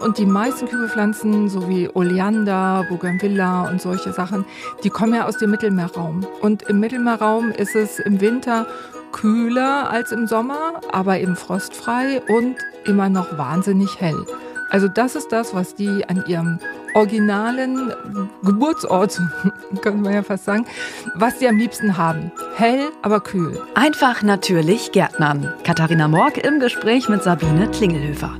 Und die meisten Kübelpflanzen, so wie Oleander, Bougainvillea und solche Sachen, die kommen ja aus dem Mittelmeerraum. Und im Mittelmeerraum ist es im Winter kühler als im Sommer, aber eben frostfrei und immer noch wahnsinnig hell. Also das ist das, was die an ihrem originalen Geburtsort, könnte man ja fast sagen, was sie am liebsten haben. Hell, aber kühl. Einfach natürlich Gärtnern. Katharina Morg im Gespräch mit Sabine Klingelhöfer.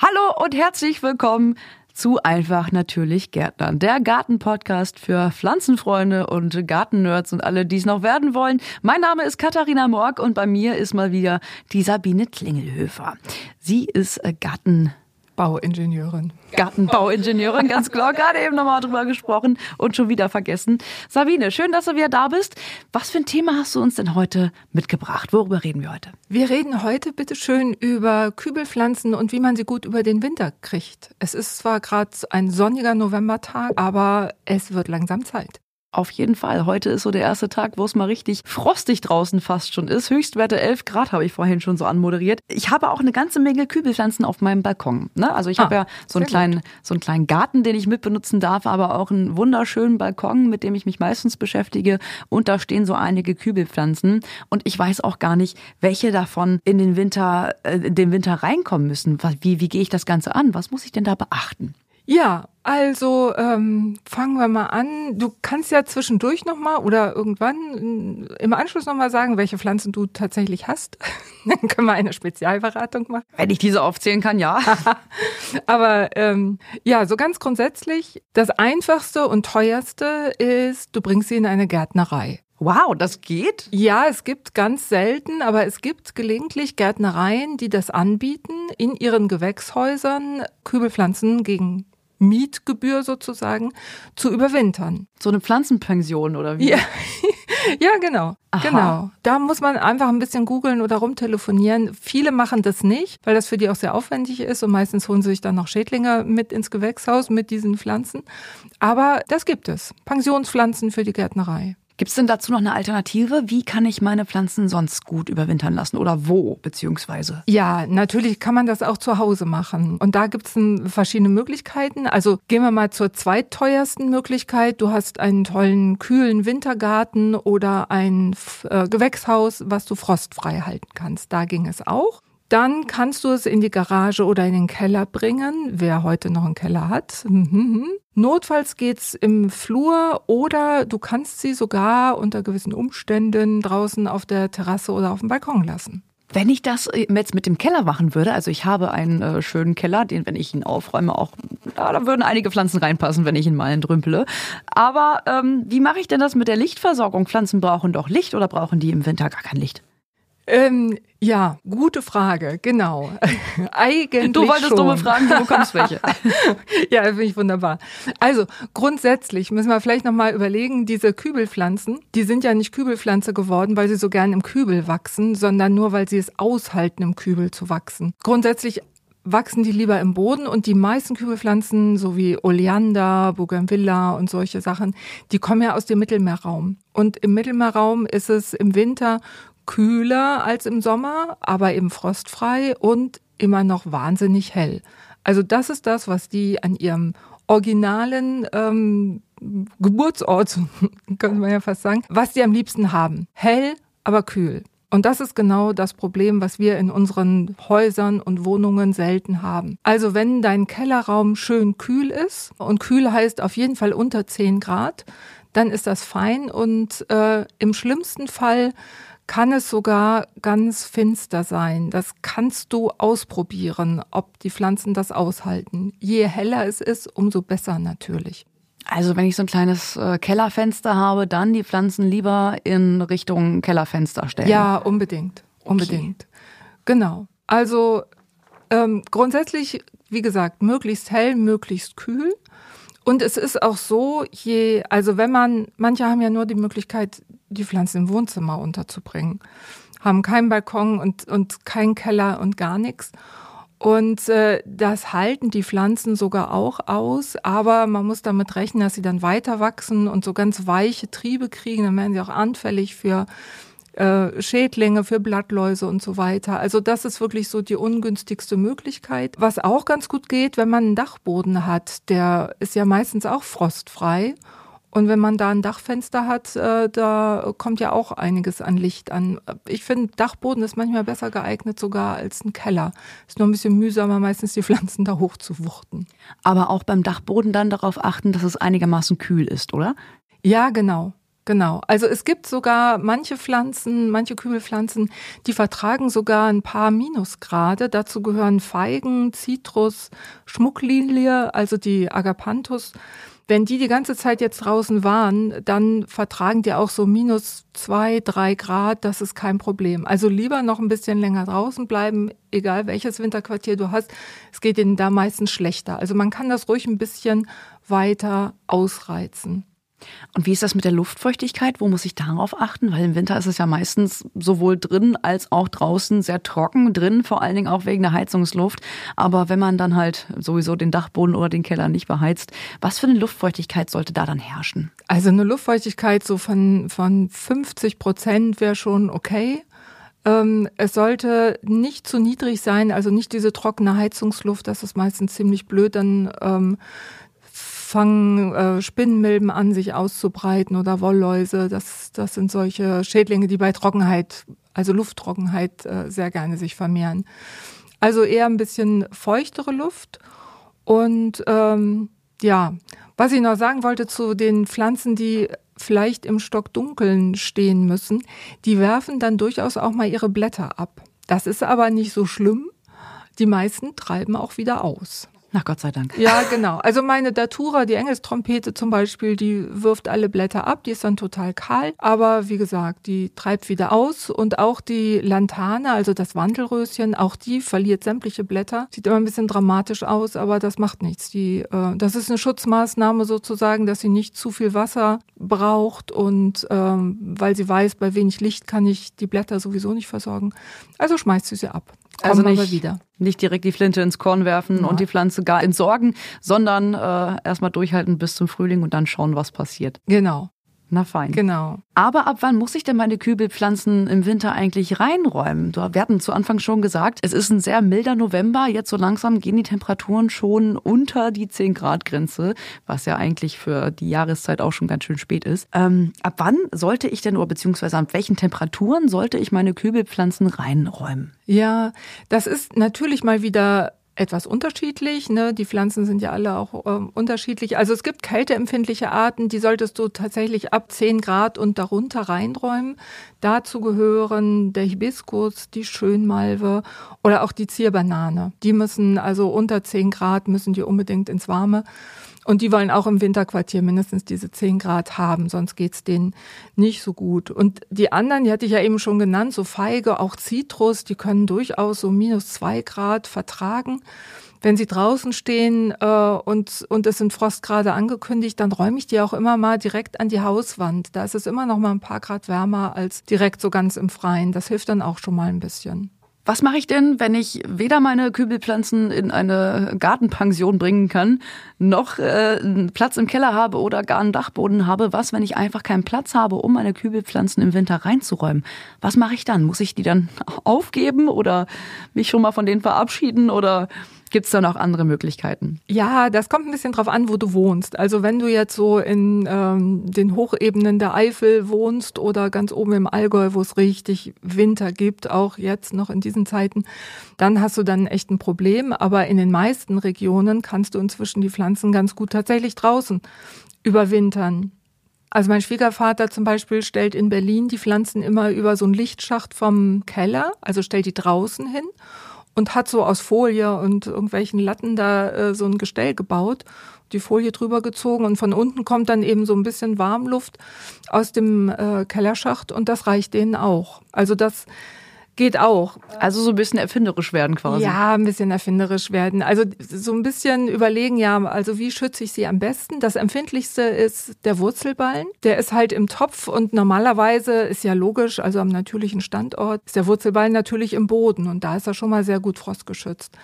Hallo und herzlich willkommen zu Einfach natürlich Gärtnern, der Gartenpodcast für Pflanzenfreunde und Gartennerds und alle, die es noch werden wollen. Mein Name ist Katharina Morg und bei mir ist mal wieder die Sabine Klingelhöfer. Sie ist äh, Garten Bauingenieurin. Gartenbauingenieurin, ganz klar. Gerade eben nochmal drüber gesprochen und schon wieder vergessen. Sabine, schön, dass du wieder da bist. Was für ein Thema hast du uns denn heute mitgebracht? Worüber reden wir heute? Wir reden heute bitte schön über Kübelpflanzen und wie man sie gut über den Winter kriegt. Es ist zwar gerade ein sonniger Novembertag, aber es wird langsam Zeit. Auf jeden Fall. Heute ist so der erste Tag, wo es mal richtig frostig draußen fast schon ist. Höchstwerte 11 Grad habe ich vorhin schon so anmoderiert. Ich habe auch eine ganze Menge Kübelpflanzen auf meinem Balkon. Ne? Also ich ah, habe ja so einen, kleinen, so einen kleinen Garten, den ich mitbenutzen darf, aber auch einen wunderschönen Balkon, mit dem ich mich meistens beschäftige. Und da stehen so einige Kübelpflanzen. Und ich weiß auch gar nicht, welche davon in den Winter, äh, in den Winter reinkommen müssen. Wie, wie gehe ich das Ganze an? Was muss ich denn da beachten? Ja, also ähm, fangen wir mal an. Du kannst ja zwischendurch nochmal oder irgendwann im Anschluss nochmal sagen, welche Pflanzen du tatsächlich hast. Dann können wir eine Spezialberatung machen. Wenn ich diese aufzählen kann, ja. Aber ähm, ja, so ganz grundsätzlich, das Einfachste und Teuerste ist, du bringst sie in eine Gärtnerei. Wow, das geht? Ja, es gibt ganz selten, aber es gibt gelegentlich Gärtnereien, die das anbieten, in ihren Gewächshäusern Kübelpflanzen gegen Mietgebühr sozusagen zu überwintern. So eine Pflanzenpension oder wie? Ja, ja genau. Aha. Genau. Da muss man einfach ein bisschen googeln oder rumtelefonieren. Viele machen das nicht, weil das für die auch sehr aufwendig ist und meistens holen sie sich dann noch Schädlinge mit ins Gewächshaus mit diesen Pflanzen. Aber das gibt es. Pensionspflanzen für die Gärtnerei. Gibt es denn dazu noch eine Alternative? Wie kann ich meine Pflanzen sonst gut überwintern lassen oder wo beziehungsweise? Ja, natürlich kann man das auch zu Hause machen. Und da gibt es verschiedene Möglichkeiten. Also gehen wir mal zur zweitteuersten Möglichkeit. Du hast einen tollen, kühlen Wintergarten oder ein äh, Gewächshaus, was du frostfrei halten kannst. Da ging es auch. Dann kannst du es in die Garage oder in den Keller bringen, wer heute noch einen Keller hat. Notfalls geht's im Flur oder du kannst sie sogar unter gewissen Umständen draußen auf der Terrasse oder auf dem Balkon lassen. Wenn ich das äh, jetzt mit dem Keller machen würde, also ich habe einen äh, schönen Keller, den, wenn ich ihn aufräume, auch, ja, da würden einige Pflanzen reinpassen, wenn ich ihn mal entrümpele. Aber ähm, wie mache ich denn das mit der Lichtversorgung? Pflanzen brauchen doch Licht oder brauchen die im Winter gar kein Licht? Ähm, ja, gute Frage, genau. Eigentlich Du wolltest schon. dumme Fragen, du bekommst welche. ja, finde ich wunderbar. Also grundsätzlich müssen wir vielleicht nochmal überlegen, diese Kübelpflanzen, die sind ja nicht Kübelpflanze geworden, weil sie so gern im Kübel wachsen, sondern nur, weil sie es aushalten, im Kübel zu wachsen. Grundsätzlich wachsen die lieber im Boden und die meisten Kübelpflanzen, so wie Oleander, Bougainvillea und solche Sachen, die kommen ja aus dem Mittelmeerraum. Und im Mittelmeerraum ist es im Winter kühler als im Sommer, aber eben frostfrei und immer noch wahnsinnig hell. Also das ist das, was die an ihrem originalen ähm, Geburtsort, könnte man ja fast sagen, was die am liebsten haben. Hell, aber kühl. Und das ist genau das Problem, was wir in unseren Häusern und Wohnungen selten haben. Also wenn dein Kellerraum schön kühl ist, und kühl heißt auf jeden Fall unter 10 Grad, dann ist das fein und äh, im schlimmsten Fall kann es sogar ganz finster sein. Das kannst du ausprobieren, ob die Pflanzen das aushalten. Je heller es ist, umso besser natürlich. Also wenn ich so ein kleines äh, Kellerfenster habe, dann die Pflanzen lieber in Richtung Kellerfenster stellen. Ja, unbedingt. Unbedingt. Okay. Genau. Also ähm, grundsätzlich, wie gesagt, möglichst hell, möglichst kühl. Und es ist auch so, je, also wenn man, manche haben ja nur die Möglichkeit, die Pflanzen im Wohnzimmer unterzubringen, haben keinen Balkon und, und keinen Keller und gar nichts. Und äh, das halten die Pflanzen sogar auch aus, aber man muss damit rechnen, dass sie dann weiter wachsen und so ganz weiche Triebe kriegen, dann werden sie auch anfällig für äh, Schädlinge, für Blattläuse und so weiter. Also das ist wirklich so die ungünstigste Möglichkeit. Was auch ganz gut geht, wenn man einen Dachboden hat, der ist ja meistens auch frostfrei. Und wenn man da ein Dachfenster hat, äh, da kommt ja auch einiges an Licht an. Ich finde, Dachboden ist manchmal besser geeignet sogar als ein Keller. Ist nur ein bisschen mühsamer, meistens die Pflanzen da hoch zu wuchten. Aber auch beim Dachboden dann darauf achten, dass es einigermaßen kühl ist, oder? Ja, genau. Genau. Also es gibt sogar manche Pflanzen, manche Kübelpflanzen, die vertragen sogar ein paar Minusgrade. Dazu gehören Feigen, Zitrus, Schmucklilie, also die Agapanthus. Wenn die die ganze Zeit jetzt draußen waren, dann vertragen die auch so minus zwei, drei Grad. Das ist kein Problem. Also lieber noch ein bisschen länger draußen bleiben, egal welches Winterquartier du hast. Es geht ihnen da meistens schlechter. Also man kann das ruhig ein bisschen weiter ausreizen. Und wie ist das mit der Luftfeuchtigkeit? Wo muss ich darauf achten? Weil im Winter ist es ja meistens sowohl drin als auch draußen sehr trocken. Drin vor allen Dingen auch wegen der Heizungsluft. Aber wenn man dann halt sowieso den Dachboden oder den Keller nicht beheizt, was für eine Luftfeuchtigkeit sollte da dann herrschen? Also eine Luftfeuchtigkeit so von, von 50 Prozent wäre schon okay. Ähm, es sollte nicht zu niedrig sein, also nicht diese trockene Heizungsluft, das ist meistens ziemlich blöd, dann ähm, fangen äh, Spinnenmilben an, sich auszubreiten oder Wollläuse. Das, das sind solche Schädlinge, die bei Trockenheit, also Lufttrockenheit, äh, sehr gerne sich vermehren. Also eher ein bisschen feuchtere Luft. Und ähm, ja, was ich noch sagen wollte zu den Pflanzen, die vielleicht im Stockdunkeln stehen müssen, die werfen dann durchaus auch mal ihre Blätter ab. Das ist aber nicht so schlimm. Die meisten treiben auch wieder aus. Na Gott sei Dank. Ja, genau. Also meine Datura, die Engelstrompete zum Beispiel, die wirft alle Blätter ab, die ist dann total kahl. Aber wie gesagt, die treibt wieder aus. Und auch die Lantane, also das Wandelröschen, auch die verliert sämtliche Blätter. Sieht immer ein bisschen dramatisch aus, aber das macht nichts. Die, äh, das ist eine Schutzmaßnahme sozusagen, dass sie nicht zu viel Wasser braucht und ähm, weil sie weiß, bei wenig Licht kann ich die Blätter sowieso nicht versorgen. Also schmeißt sie sie ab. Also nicht, wieder. nicht direkt die Flinte ins Korn werfen ja. und die Pflanze gar entsorgen, sondern äh, erstmal durchhalten bis zum Frühling und dann schauen, was passiert. Genau. Na fein. Genau. Aber ab wann muss ich denn meine Kübelpflanzen im Winter eigentlich reinräumen? Wir hatten zu Anfang schon gesagt, es ist ein sehr milder November. Jetzt so langsam gehen die Temperaturen schon unter die 10 Grad Grenze, was ja eigentlich für die Jahreszeit auch schon ganz schön spät ist. Ähm, ab wann sollte ich denn, oder beziehungsweise ab welchen Temperaturen sollte ich meine Kübelpflanzen reinräumen? Ja, das ist natürlich mal wieder etwas unterschiedlich. Ne? Die Pflanzen sind ja alle auch äh, unterschiedlich. Also es gibt kälteempfindliche Arten, die solltest du tatsächlich ab 10 Grad und darunter reinräumen. Dazu gehören der Hibiskus, die Schönmalve oder auch die Zierbanane. Die müssen also unter 10 Grad müssen die unbedingt ins Warme. Und die wollen auch im Winterquartier mindestens diese 10 Grad haben, sonst geht's denen nicht so gut. Und die anderen, die hatte ich ja eben schon genannt, so Feige, auch Zitrus, die können durchaus so minus 2 Grad vertragen. Wenn sie draußen stehen äh, und, und es sind Frostgrade angekündigt, dann räume ich die auch immer mal direkt an die Hauswand. Da ist es immer noch mal ein paar Grad wärmer als direkt so ganz im Freien. Das hilft dann auch schon mal ein bisschen. Was mache ich denn, wenn ich weder meine Kübelpflanzen in eine Gartenpension bringen kann, noch äh, einen Platz im Keller habe oder gar einen Dachboden habe? Was, wenn ich einfach keinen Platz habe, um meine Kübelpflanzen im Winter reinzuräumen? Was mache ich dann? Muss ich die dann aufgeben oder mich schon mal von denen verabschieden oder Gibt es da noch andere Möglichkeiten? Ja, das kommt ein bisschen drauf an, wo du wohnst. Also wenn du jetzt so in ähm, den Hochebenen der Eifel wohnst oder ganz oben im Allgäu, wo es richtig Winter gibt, auch jetzt noch in diesen Zeiten, dann hast du dann echt ein Problem. Aber in den meisten Regionen kannst du inzwischen die Pflanzen ganz gut tatsächlich draußen überwintern. Also mein Schwiegervater zum Beispiel stellt in Berlin die Pflanzen immer über so einen Lichtschacht vom Keller, also stellt die draußen hin und hat so aus Folie und irgendwelchen Latten da äh, so ein Gestell gebaut, die Folie drüber gezogen und von unten kommt dann eben so ein bisschen Warmluft aus dem äh, Kellerschacht und das reicht denen auch. Also das Geht auch. Also so ein bisschen erfinderisch werden quasi. Ja, ein bisschen erfinderisch werden. Also so ein bisschen überlegen, ja, also wie schütze ich sie am besten? Das empfindlichste ist der Wurzelballen. Der ist halt im Topf und normalerweise ist ja logisch, also am natürlichen Standort ist der Wurzelballen natürlich im Boden und da ist er schon mal sehr gut frostgeschützt.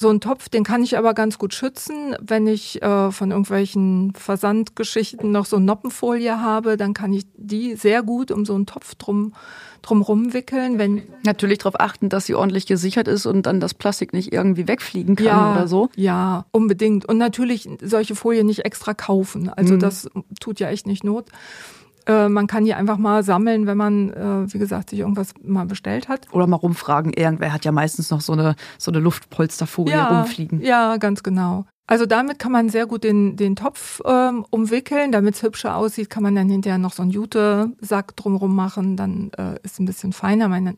So ein Topf, den kann ich aber ganz gut schützen. Wenn ich äh, von irgendwelchen Versandgeschichten noch so Noppenfolie habe, dann kann ich die sehr gut um so einen Topf drum drumherum wickeln. Wenn Natürlich darauf achten, dass sie ordentlich gesichert ist und dann das Plastik nicht irgendwie wegfliegen kann ja, oder so. Ja, unbedingt. Und natürlich solche Folie nicht extra kaufen. Also mhm. das tut ja echt nicht Not. Äh, man kann die einfach mal sammeln, wenn man, äh, wie gesagt, sich irgendwas mal bestellt hat. Oder mal rumfragen. Irgendwer hat ja meistens noch so eine, so eine Luftpolsterfolie ja, rumfliegen. Ja, ganz genau. Also damit kann man sehr gut den, den Topf ähm, umwickeln. Damit es hübscher aussieht, kann man dann hinterher noch so einen Jute-Sack drumrum machen. Dann äh, ist es ein bisschen feiner. Meine,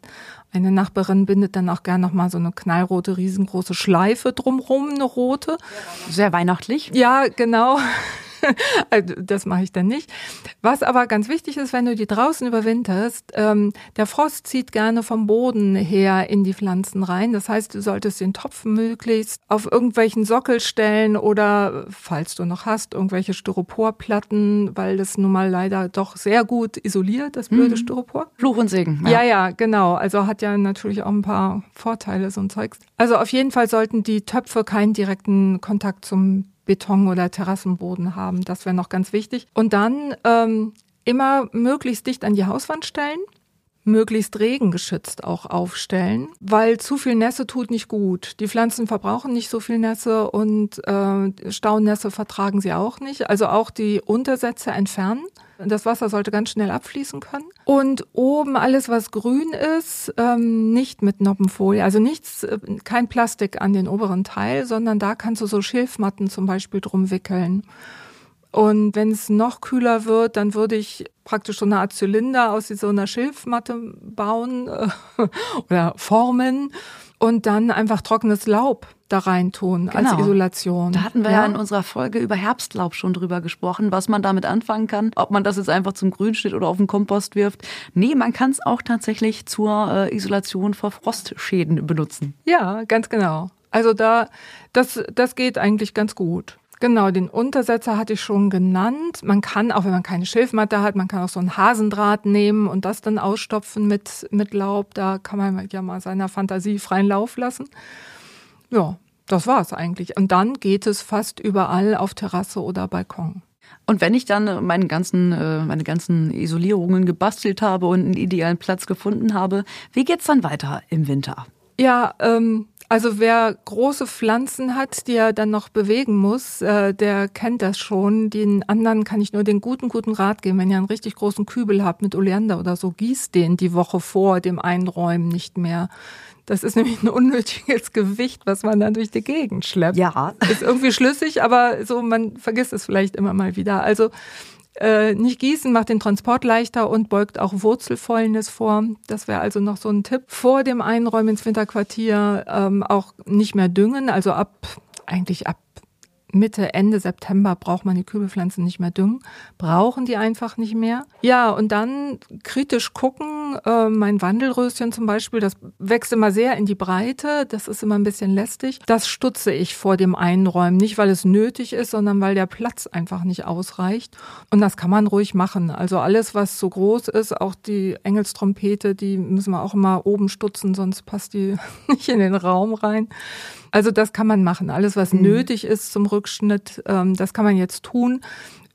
eine Nachbarin bindet dann auch gern noch mal so eine knallrote, riesengroße Schleife drumrum, eine rote. Sehr weihnachtlich. Ja, genau. Also, das mache ich dann nicht. Was aber ganz wichtig ist, wenn du die draußen überwinterst, ähm, der Frost zieht gerne vom Boden her in die Pflanzen rein. Das heißt, du solltest den Topf möglichst auf irgendwelchen Sockel stellen oder, falls du noch hast, irgendwelche Styroporplatten, weil das nun mal leider doch sehr gut isoliert, das blöde mhm. Styropor. Fluch und Segen. Ja. ja, ja, genau. Also hat ja natürlich auch ein paar Vorteile, so ein Zeugs. Also auf jeden Fall sollten die Töpfe keinen direkten Kontakt zum Beton- oder Terrassenboden haben. Das wäre noch ganz wichtig. Und dann ähm, immer möglichst dicht an die Hauswand stellen möglichst regengeschützt auch aufstellen, weil zu viel Nässe tut nicht gut. Die Pflanzen verbrauchen nicht so viel Nässe und äh, Staunässe vertragen sie auch nicht. Also auch die Untersätze entfernen. Das Wasser sollte ganz schnell abfließen können. Und oben alles, was grün ist, ähm, nicht mit Noppenfolie, also nichts, äh, kein Plastik an den oberen Teil, sondern da kannst du so Schilfmatten zum Beispiel drum wickeln. Und wenn es noch kühler wird, dann würde ich praktisch so eine Art Zylinder aus so einer Schilfmatte bauen äh, oder formen und dann einfach trockenes Laub da rein tun genau. als Isolation. Da hatten wir ja. ja. in unserer Folge über Herbstlaub schon drüber gesprochen, was man damit anfangen kann, ob man das jetzt einfach zum Grünschnitt oder auf den Kompost wirft. Nee, man kann es auch tatsächlich zur äh, Isolation vor Frostschäden benutzen. Ja, ganz genau. Also da, das, das geht eigentlich ganz gut. Genau, den Untersetzer hatte ich schon genannt. Man kann, auch wenn man keine Schilfmatte hat, man kann auch so ein Hasendraht nehmen und das dann ausstopfen mit, mit Laub. Da kann man ja mal seiner Fantasie freien Lauf lassen. Ja, das war's eigentlich. Und dann geht es fast überall auf Terrasse oder Balkon. Und wenn ich dann meinen ganzen, äh, meine ganzen Isolierungen gebastelt habe und einen idealen Platz gefunden habe, wie geht's dann weiter im Winter? Ja, ähm, also wer große Pflanzen hat, die er dann noch bewegen muss, äh, der kennt das schon. Den anderen kann ich nur den guten, guten Rat geben. Wenn ihr einen richtig großen Kübel habt mit Oleander oder so, gießt den die Woche vor dem Einräumen nicht mehr. Das ist nämlich ein unnötiges Gewicht, was man dann durch die Gegend schleppt. Ja. Ist irgendwie schlüssig, aber so, man vergisst es vielleicht immer mal wieder. Also äh, nicht gießen macht den Transport leichter und beugt auch Wurzelfäulnis vor. Das wäre also noch so ein Tipp. Vor dem Einräumen ins Winterquartier ähm, auch nicht mehr düngen, also ab eigentlich ab Mitte, Ende September braucht man die Kübelpflanzen nicht mehr düngen, brauchen die einfach nicht mehr. Ja, und dann kritisch gucken, äh, mein Wandelröschen zum Beispiel, das wächst immer sehr in die Breite, das ist immer ein bisschen lästig. Das stutze ich vor dem Einräumen, nicht weil es nötig ist, sondern weil der Platz einfach nicht ausreicht. Und das kann man ruhig machen. Also alles, was so groß ist, auch die Engelstrompete, die müssen wir auch immer oben stutzen, sonst passt die nicht in den Raum rein. Also das kann man machen. Alles, was mhm. nötig ist zum Rückschnitt, ähm, das kann man jetzt tun.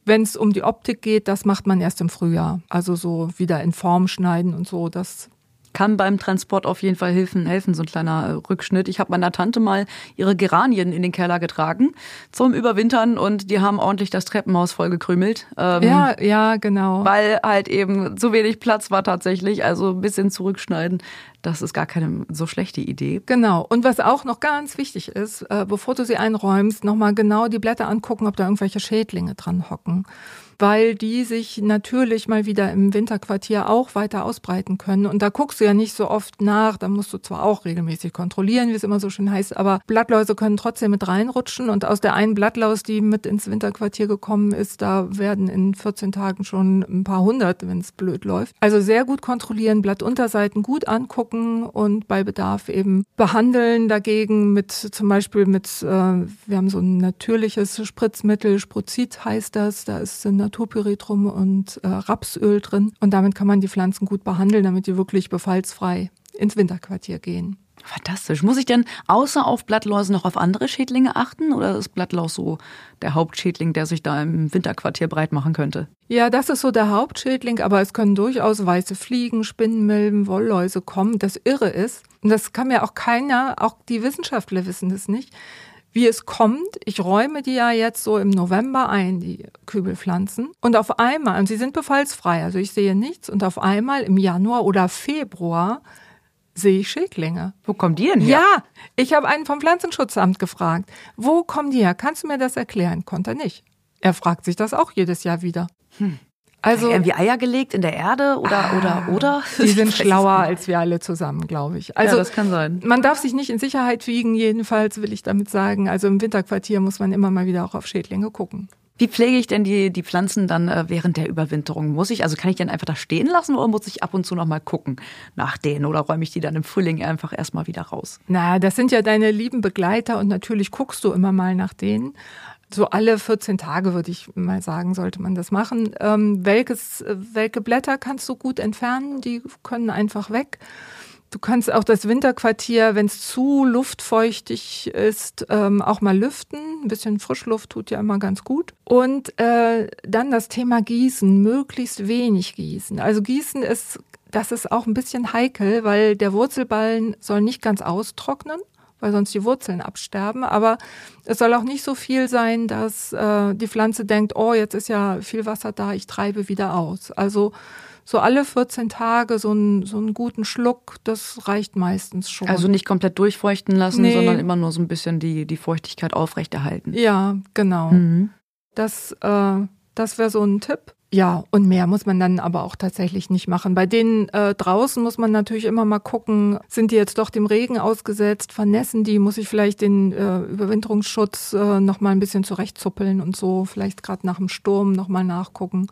Wenn es um die Optik geht, das macht man erst im Frühjahr. Also so wieder in Form schneiden und so, das kann beim Transport auf jeden Fall helfen, helfen so ein kleiner äh, Rückschnitt. Ich habe meiner Tante mal ihre Geranien in den Keller getragen zum Überwintern und die haben ordentlich das Treppenhaus vollgekrümelt. Ähm, ja, ja, genau. Weil halt eben zu wenig Platz war tatsächlich. Also ein bisschen zurückschneiden das ist gar keine so schlechte Idee. Genau. Und was auch noch ganz wichtig ist, äh, bevor du sie einräumst, nochmal genau die Blätter angucken, ob da irgendwelche Schädlinge dran hocken weil die sich natürlich mal wieder im Winterquartier auch weiter ausbreiten können. Und da guckst du ja nicht so oft nach, da musst du zwar auch regelmäßig kontrollieren, wie es immer so schön heißt, aber Blattläuse können trotzdem mit reinrutschen und aus der einen Blattlaus, die mit ins Winterquartier gekommen ist, da werden in 14 Tagen schon ein paar hundert, wenn es blöd läuft. Also sehr gut kontrollieren, Blattunterseiten gut angucken und bei Bedarf eben behandeln dagegen mit zum Beispiel mit, äh, wir haben so ein natürliches Spritzmittel, Sprozid heißt das, da ist eine Naturpyretrum und äh, Rapsöl drin. Und damit kann man die Pflanzen gut behandeln, damit die wirklich befallsfrei ins Winterquartier gehen. Fantastisch. Muss ich denn außer auf Blattläuse noch auf andere Schädlinge achten oder ist Blattlaus so der Hauptschädling, der sich da im Winterquartier breit machen könnte? Ja, das ist so der Hauptschädling, aber es können durchaus weiße Fliegen, Spinnenmilben, Wollläuse kommen. Das Irre ist, und das kann mir auch keiner, auch die Wissenschaftler wissen das nicht, wie es kommt. Ich räume die ja jetzt so im November ein, die Kübelpflanzen. Und auf einmal, und sie sind befallsfrei, also ich sehe nichts, und auf einmal im Januar oder Februar sehe ich Schädlinge. Wo kommen die denn her? Ja, ich habe einen vom Pflanzenschutzamt gefragt. Wo kommen die her? Kannst du mir das erklären? Konnte er nicht. Er fragt sich das auch jedes Jahr wieder. Hm. Also irgendwie Eier gelegt in der Erde oder ah, oder oder? Die sind schlauer als wir alle zusammen, glaube ich. Also ja, das kann sein. Man darf sich nicht in Sicherheit wiegen, jedenfalls will ich damit sagen. Also im Winterquartier muss man immer mal wieder auch auf Schädlinge gucken. Wie pflege ich denn die, die Pflanzen dann äh, während der Überwinterung? Muss ich, also kann ich die dann einfach da stehen lassen oder muss ich ab und zu noch mal gucken nach denen oder räume ich die dann im Frühling einfach erstmal wieder raus? Na, das sind ja deine lieben Begleiter und natürlich guckst du immer mal nach denen. So alle 14 Tage würde ich mal sagen, sollte man das machen. Ähm, welches, welche Blätter kannst du gut entfernen? Die können einfach weg. Du kannst auch das Winterquartier, wenn es zu luftfeuchtig ist, ähm, auch mal lüften. Ein bisschen Frischluft tut ja immer ganz gut. Und äh, dann das Thema Gießen, möglichst wenig gießen. Also Gießen ist, das ist auch ein bisschen heikel, weil der Wurzelballen soll nicht ganz austrocknen, weil sonst die Wurzeln absterben. Aber es soll auch nicht so viel sein, dass äh, die Pflanze denkt, oh, jetzt ist ja viel Wasser da, ich treibe wieder aus. Also so alle 14 Tage so, einen so einen guten Schluck, das reicht meistens schon. Also nicht komplett durchfeuchten lassen, nee. sondern immer nur so ein bisschen die, die Feuchtigkeit aufrechterhalten. Ja, genau. Mhm. Das, äh, das wäre so ein Tipp. Ja, und mehr muss man dann aber auch tatsächlich nicht machen. Bei denen äh, draußen muss man natürlich immer mal gucken, sind die jetzt doch dem Regen ausgesetzt, vernässen die, muss ich vielleicht den äh, Überwinterungsschutz äh, noch mal ein bisschen zurechtzuppeln und so, vielleicht gerade nach dem Sturm noch mal nachgucken.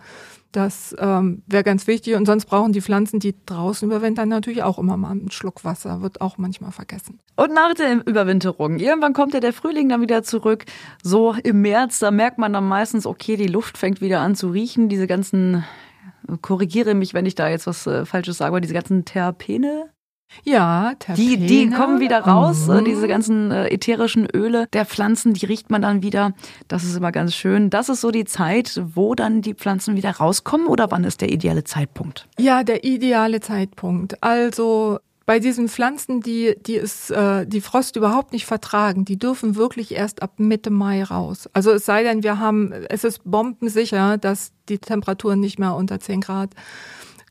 Das ähm, wäre ganz wichtig. Und sonst brauchen die Pflanzen, die draußen überwintern, natürlich auch immer mal einen Schluck Wasser. Wird auch manchmal vergessen. Und nach der Überwinterung, irgendwann kommt ja der Frühling dann wieder zurück. So im März, da merkt man dann meistens, okay, die Luft fängt wieder an zu riechen. Diese ganzen, korrigiere mich, wenn ich da jetzt was äh, Falsches sage, aber diese ganzen Terpene, ja, Terpene. Die, die kommen wieder raus, mhm. diese ganzen äh, ätherischen Öle der Pflanzen, die riecht man dann wieder. Das ist immer ganz schön. Das ist so die Zeit, wo dann die Pflanzen wieder rauskommen oder wann ist der ideale Zeitpunkt? Ja, der ideale Zeitpunkt. Also bei diesen Pflanzen, die, die ist, äh, die Frost überhaupt nicht vertragen, die dürfen wirklich erst ab Mitte Mai raus. Also es sei denn, wir haben, es ist bombensicher, dass die Temperaturen nicht mehr unter 10 Grad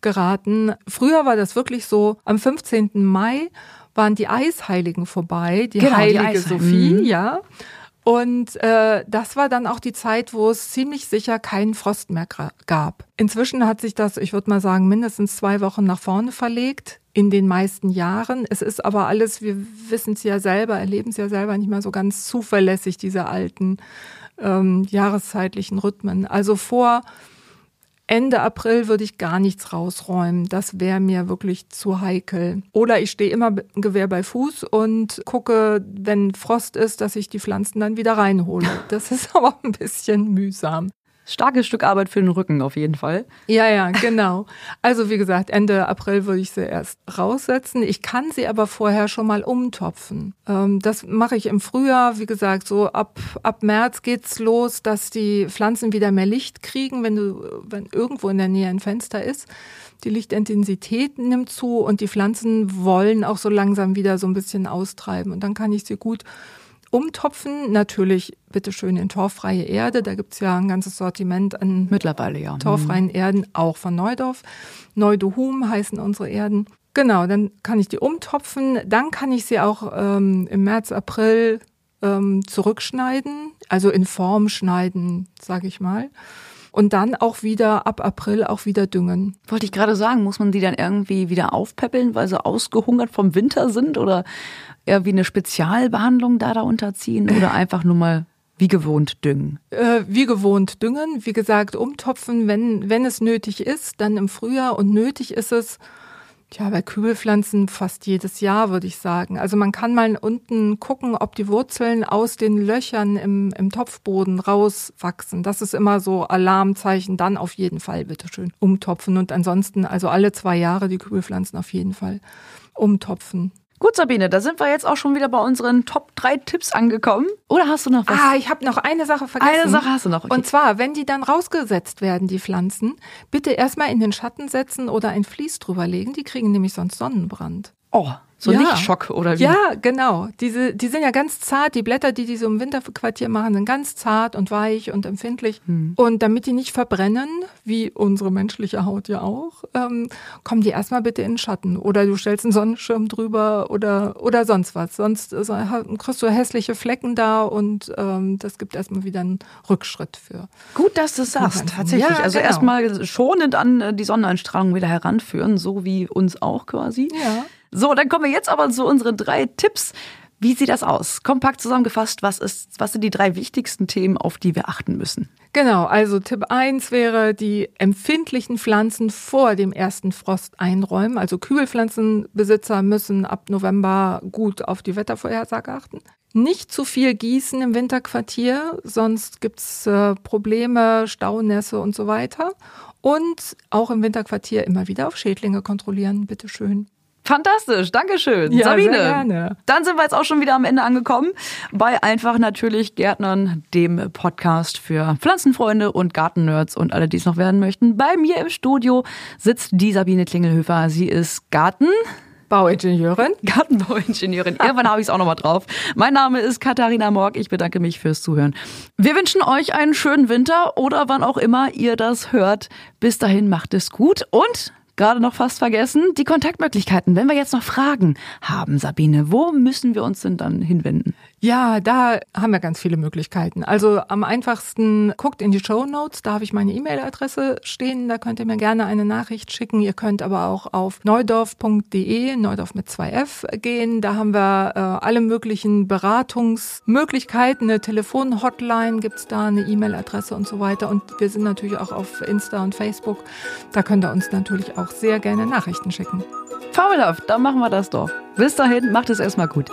geraten. Früher war das wirklich so, am 15. Mai waren die Eisheiligen vorbei, die genau, heilige die Sophie, mhm. ja. Und äh, das war dann auch die Zeit, wo es ziemlich sicher keinen Frost mehr gab. Inzwischen hat sich das, ich würde mal sagen, mindestens zwei Wochen nach vorne verlegt in den meisten Jahren. Es ist aber alles, wir wissen es ja selber, erleben es ja selber nicht mehr so ganz zuverlässig, diese alten ähm, jahreszeitlichen Rhythmen. Also vor Ende April würde ich gar nichts rausräumen. Das wäre mir wirklich zu heikel. Oder ich stehe immer Gewehr bei Fuß und gucke, wenn Frost ist, dass ich die Pflanzen dann wieder reinhole. Das ist aber ein bisschen mühsam. Starkes Stück Arbeit für den Rücken auf jeden Fall. Ja, ja, genau. Also wie gesagt, Ende April würde ich sie erst raussetzen. Ich kann sie aber vorher schon mal umtopfen. Ähm, das mache ich im Frühjahr. Wie gesagt, so ab, ab März geht's los, dass die Pflanzen wieder mehr Licht kriegen, wenn du, wenn irgendwo in der Nähe ein Fenster ist. Die Lichtintensität nimmt zu und die Pflanzen wollen auch so langsam wieder so ein bisschen austreiben. Und dann kann ich sie gut umtopfen. Natürlich bitteschön in torffreie Erde. Da gibt's ja ein ganzes Sortiment an mittlerweile ja torffreien mhm. Erden, auch von Neudorf. Neudohum heißen unsere Erden. Genau, dann kann ich die umtopfen. Dann kann ich sie auch ähm, im März, April ähm, zurückschneiden, also in Form schneiden, sage ich mal. Und dann auch wieder ab April auch wieder düngen. Wollte ich gerade sagen, muss man die dann irgendwie wieder aufpäppeln, weil sie ausgehungert vom Winter sind oder eher wie eine Spezialbehandlung da da unterziehen oder einfach nur mal wie gewohnt düngen? Äh, wie gewohnt düngen. Wie gesagt, umtopfen, wenn, wenn es nötig ist, dann im Frühjahr. Und nötig ist es, ja, bei Kübelpflanzen fast jedes Jahr, würde ich sagen. Also man kann mal unten gucken, ob die Wurzeln aus den Löchern im, im Topfboden rauswachsen. Das ist immer so Alarmzeichen. Dann auf jeden Fall, bitteschön, umtopfen. Und ansonsten, also alle zwei Jahre die Kübelpflanzen auf jeden Fall umtopfen. Gut, Sabine, da sind wir jetzt auch schon wieder bei unseren Top 3 Tipps angekommen. Oder hast du noch was? Ah, ich habe noch eine Sache vergessen. Eine Sache hast du noch. Okay. Und zwar, wenn die dann rausgesetzt werden, die Pflanzen, bitte erstmal in den Schatten setzen oder ein Vlies drüber legen. Die kriegen nämlich sonst Sonnenbrand. Oh, so ja. Lichtschock oder wie? Ja, genau. Diese, die sind ja ganz zart. Die Blätter, die die so im Winterquartier machen, sind ganz zart und weich und empfindlich. Hm. Und damit die nicht verbrennen, wie unsere menschliche Haut ja auch, ähm, kommen die erstmal bitte in den Schatten. Oder du stellst einen Sonnenschirm drüber oder, oder sonst was. Sonst äh, kriegst du hässliche Flecken da und ähm, das gibt erstmal wieder einen Rückschritt für. Gut, dass du es sagst, tatsächlich. Ja, also genau. erstmal schonend an äh, die Sonneneinstrahlung wieder heranführen, so wie uns auch quasi. Ja. So, dann kommen wir jetzt aber zu unseren drei Tipps. Wie sieht das aus? Kompakt zusammengefasst, was, ist, was sind die drei wichtigsten Themen, auf die wir achten müssen? Genau, also Tipp 1 wäre die empfindlichen Pflanzen vor dem ersten Frost einräumen. Also Kübelpflanzenbesitzer müssen ab November gut auf die Wettervorhersage achten. Nicht zu viel gießen im Winterquartier, sonst gibt's äh, Probleme, Staunässe und so weiter. Und auch im Winterquartier immer wieder auf Schädlinge kontrollieren, bitteschön. Fantastisch, Dankeschön. Ja, Sabine. Dann sind wir jetzt auch schon wieder am Ende angekommen bei einfach natürlich Gärtnern, dem Podcast für Pflanzenfreunde und Gartennerds und alle, die es noch werden möchten. Bei mir im Studio sitzt die Sabine Klingelhöfer. Sie ist Garten. Bauingenieurin. Gartenbauingenieurin. Irgendwann habe ich es auch nochmal drauf. Mein Name ist Katharina Morg. Ich bedanke mich fürs Zuhören. Wir wünschen euch einen schönen Winter oder wann auch immer ihr das hört. Bis dahin macht es gut und gerade noch fast vergessen, die Kontaktmöglichkeiten. Wenn wir jetzt noch Fragen haben, Sabine, wo müssen wir uns denn dann hinwenden? Ja, da haben wir ganz viele Möglichkeiten. Also am einfachsten guckt in die Show Notes, da habe ich meine E-Mail-Adresse stehen, da könnt ihr mir gerne eine Nachricht schicken. Ihr könnt aber auch auf neudorf.de, Neudorf mit 2F gehen. Da haben wir äh, alle möglichen Beratungsmöglichkeiten, eine Telefon-Hotline gibt's da, eine E-Mail-Adresse und so weiter. Und wir sind natürlich auch auf Insta und Facebook. Da könnt ihr uns natürlich auch sehr gerne Nachrichten schicken. Fabelhaft, dann machen wir das doch. Bis dahin, macht es erstmal gut.